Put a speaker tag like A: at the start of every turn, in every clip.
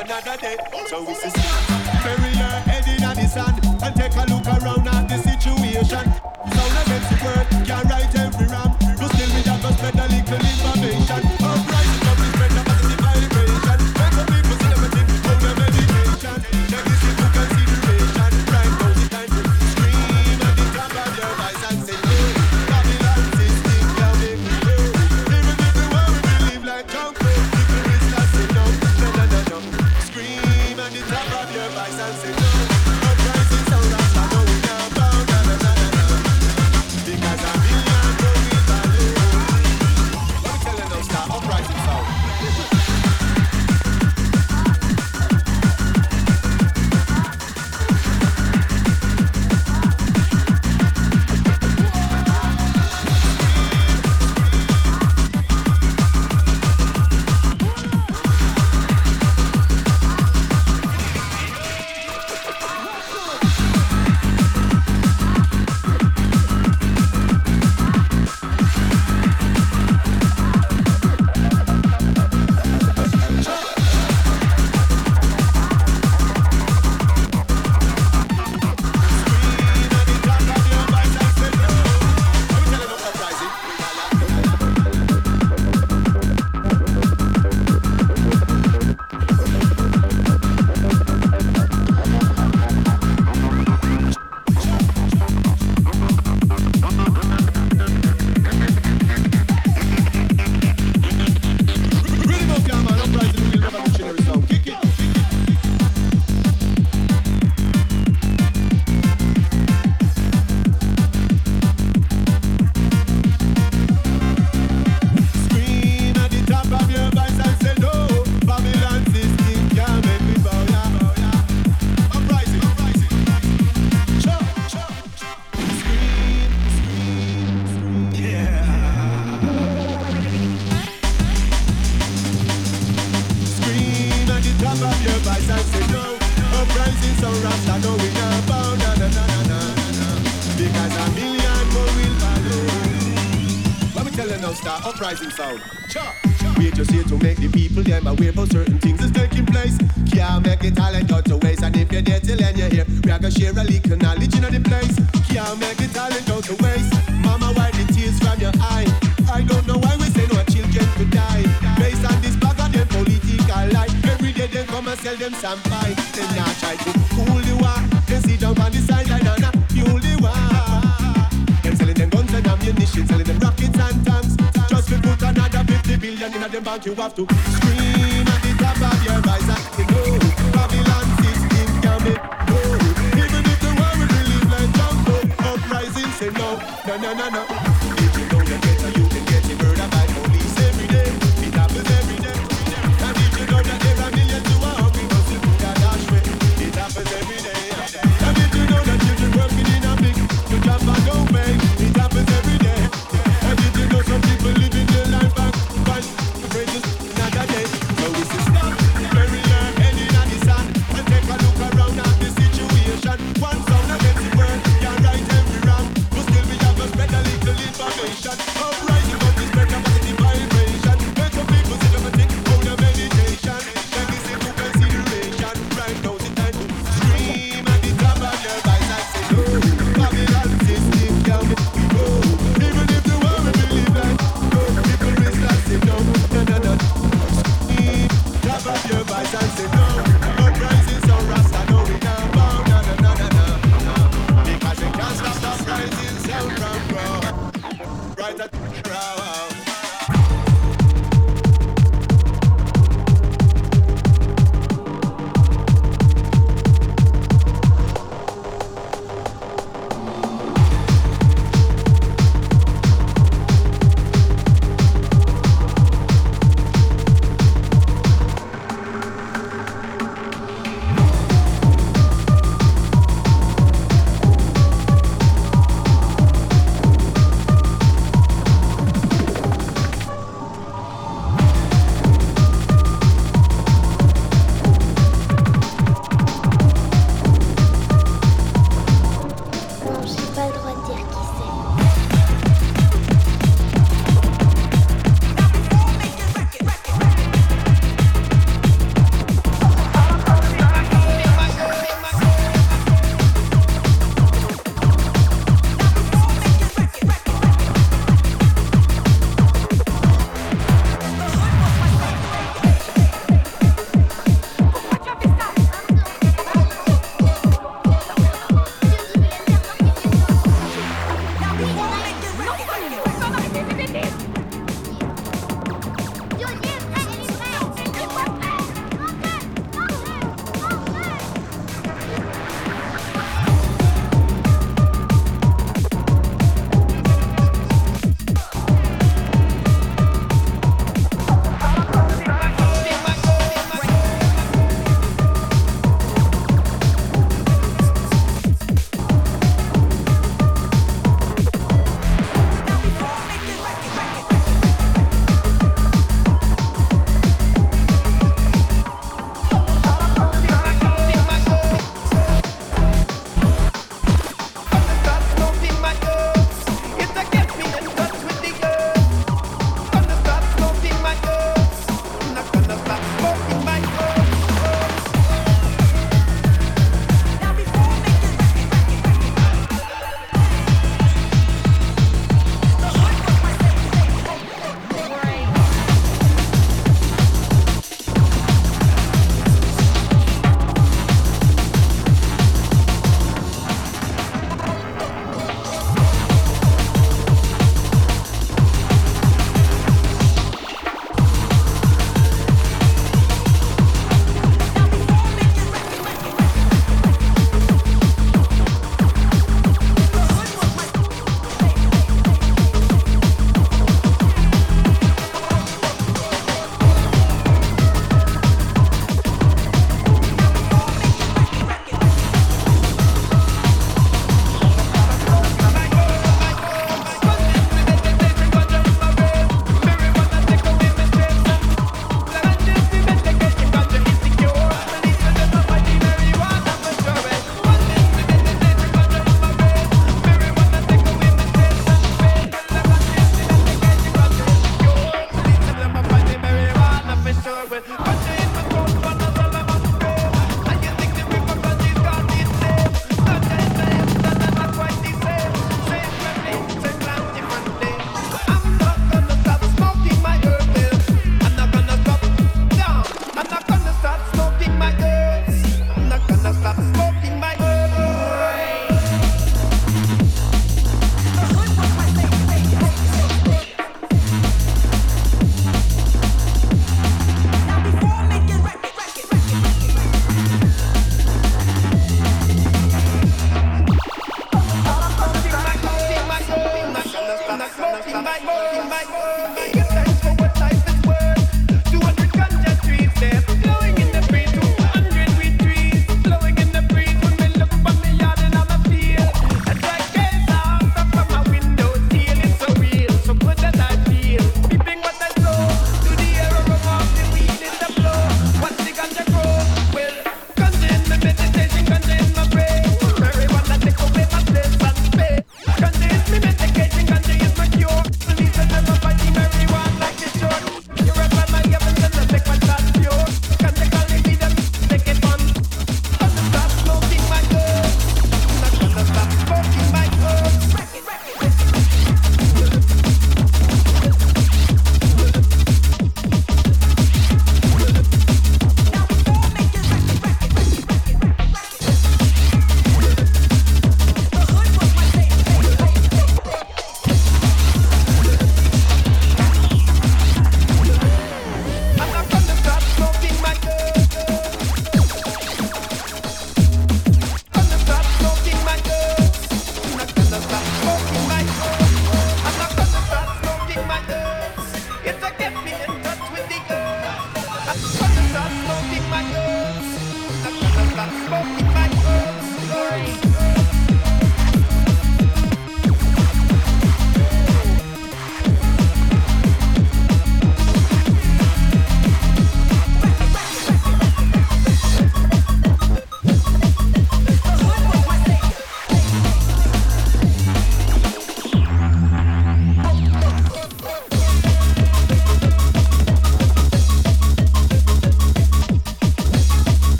A: another day. So we see bury your head in the sand and take a look around at the situation. Sound against the world, can't right every rhyme. But still we have to spread a little information. them back, you have to scream at the top of your voice and say no. Babylon 16 can be no. Even if the world will believe like Jumbo, uprising, say no, no, no, no, no.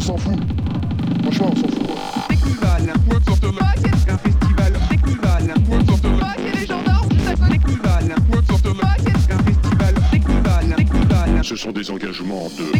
B: s'en fout. Franchement, on s'en fout. Ce sont des engagements de.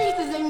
B: Pieces in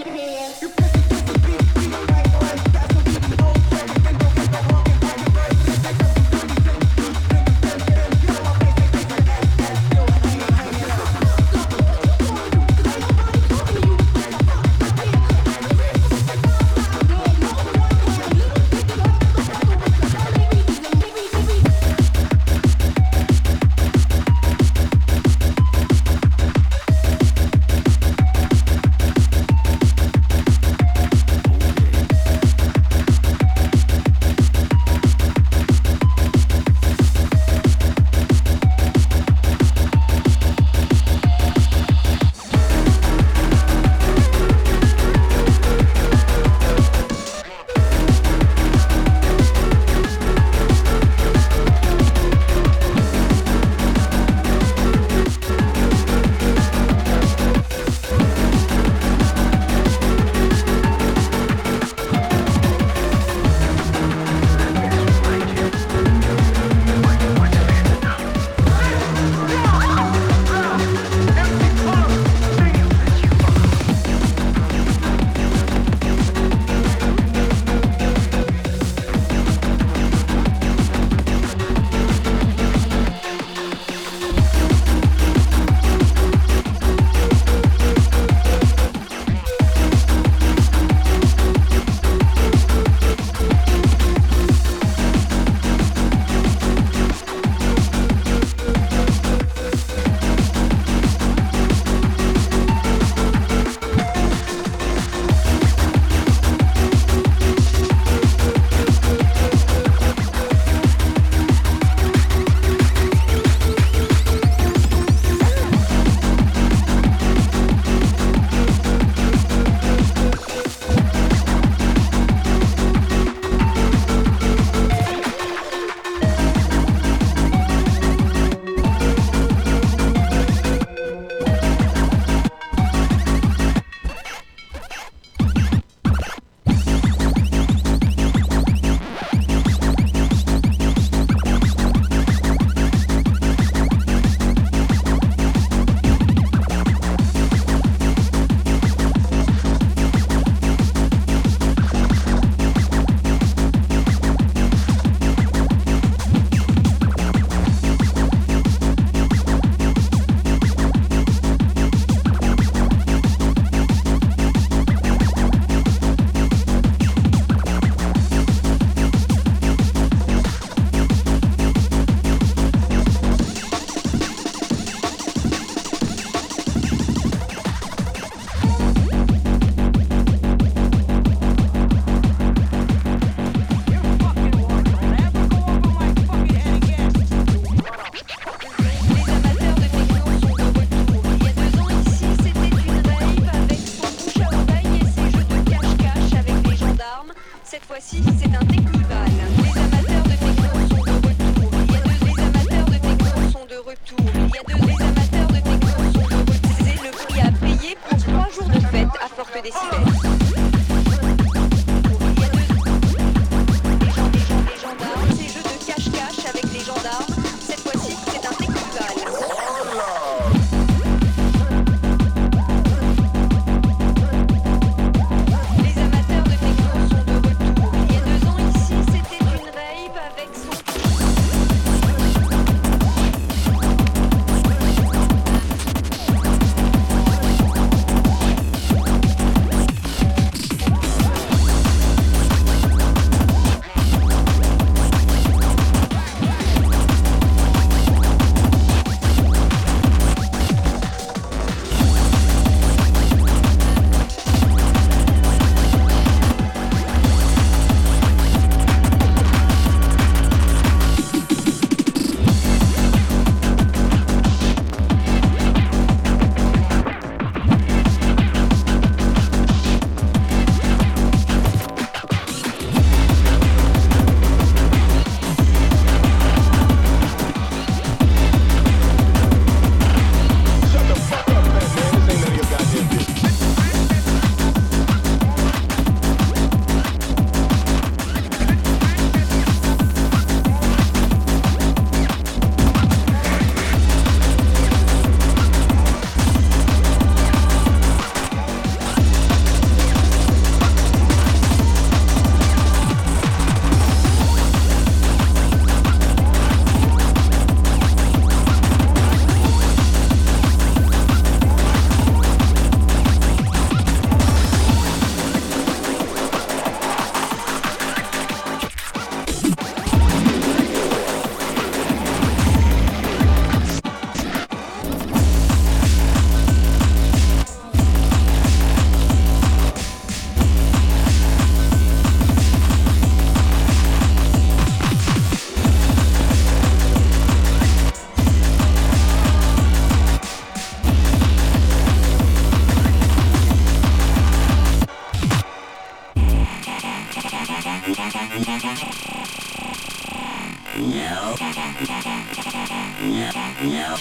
B: Techno.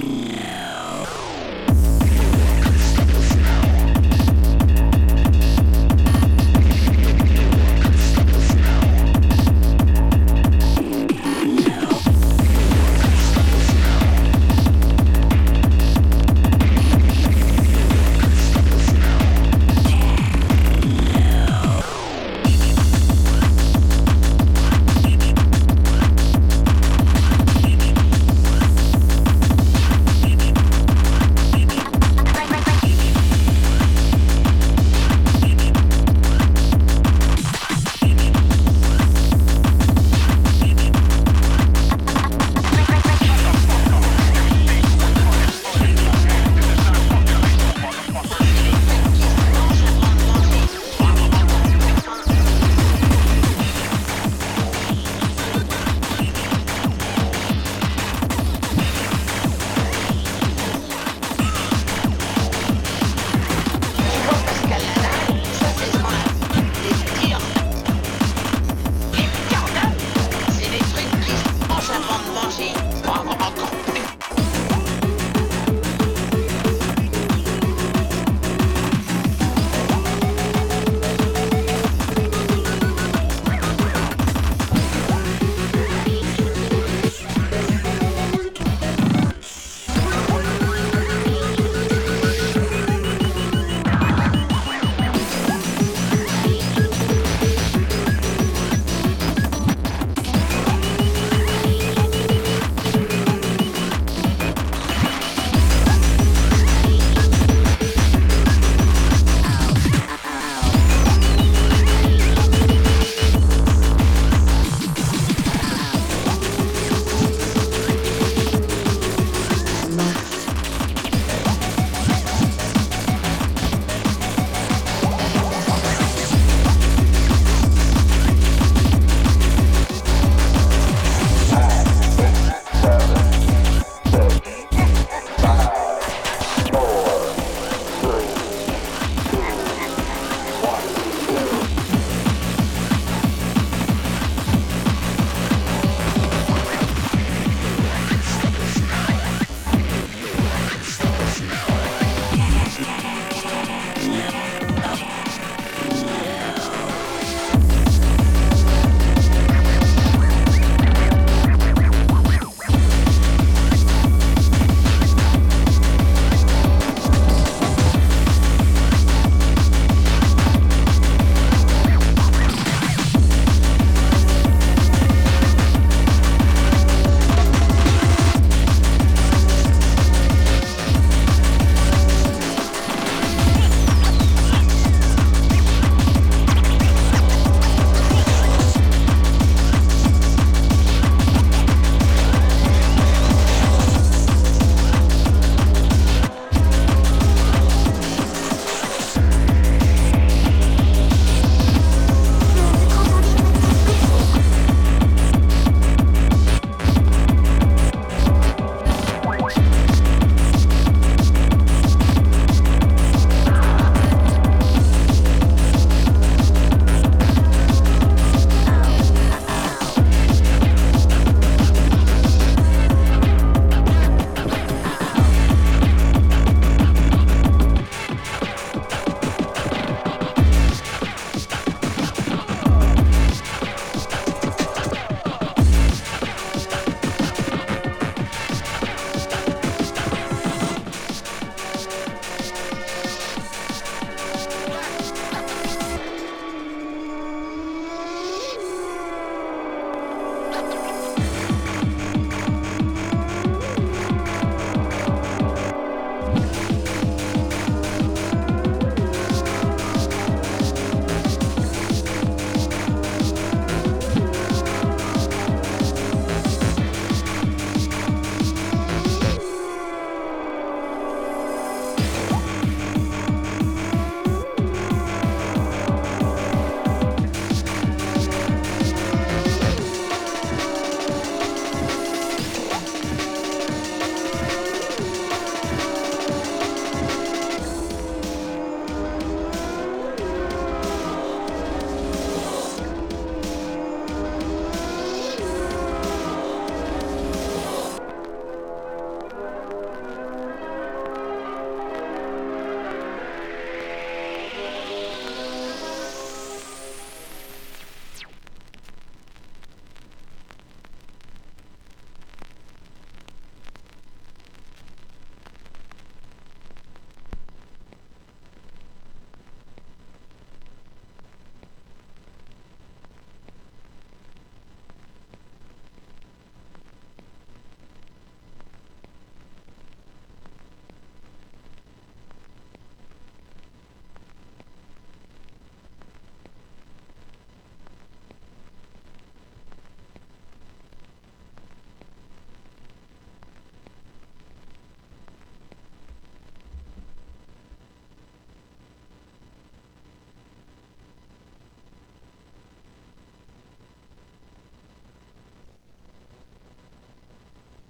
C: No.